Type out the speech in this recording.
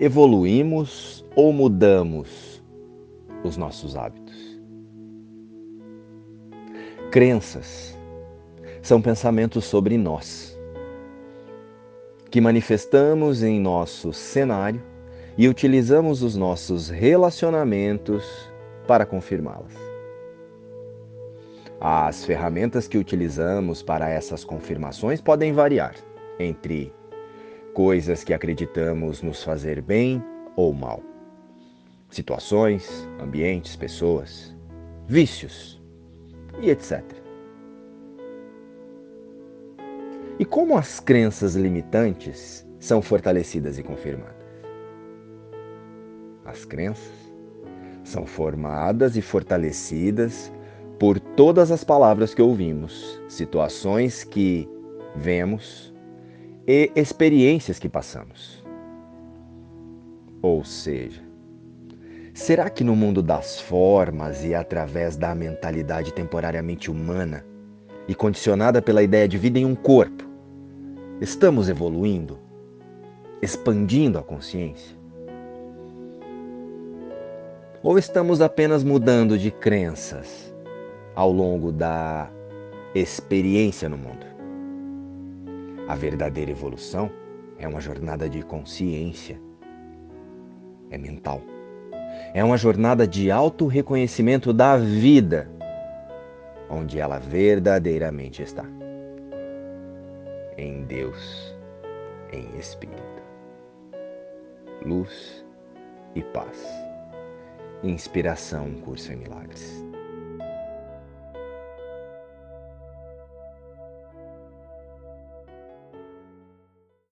evoluímos ou mudamos os nossos hábitos. Crenças são pensamentos sobre nós, que manifestamos em nosso cenário e utilizamos os nossos relacionamentos para confirmá-las. As ferramentas que utilizamos para essas confirmações podem variar entre coisas que acreditamos nos fazer bem ou mal, situações, ambientes, pessoas, vícios e etc. E como as crenças limitantes são fortalecidas e confirmadas? As crenças são formadas e fortalecidas por todas as palavras que ouvimos, situações que vemos e experiências que passamos. Ou seja, será que no mundo das formas e através da mentalidade temporariamente humana e condicionada pela ideia de vida em um corpo, estamos evoluindo, expandindo a consciência? Ou estamos apenas mudando de crenças ao longo da experiência no mundo? A verdadeira evolução é uma jornada de consciência, é mental. É uma jornada de auto-reconhecimento da vida, onde ela verdadeiramente está. Em Deus, em Espírito. Luz e paz. Inspiração Curso em Milagres.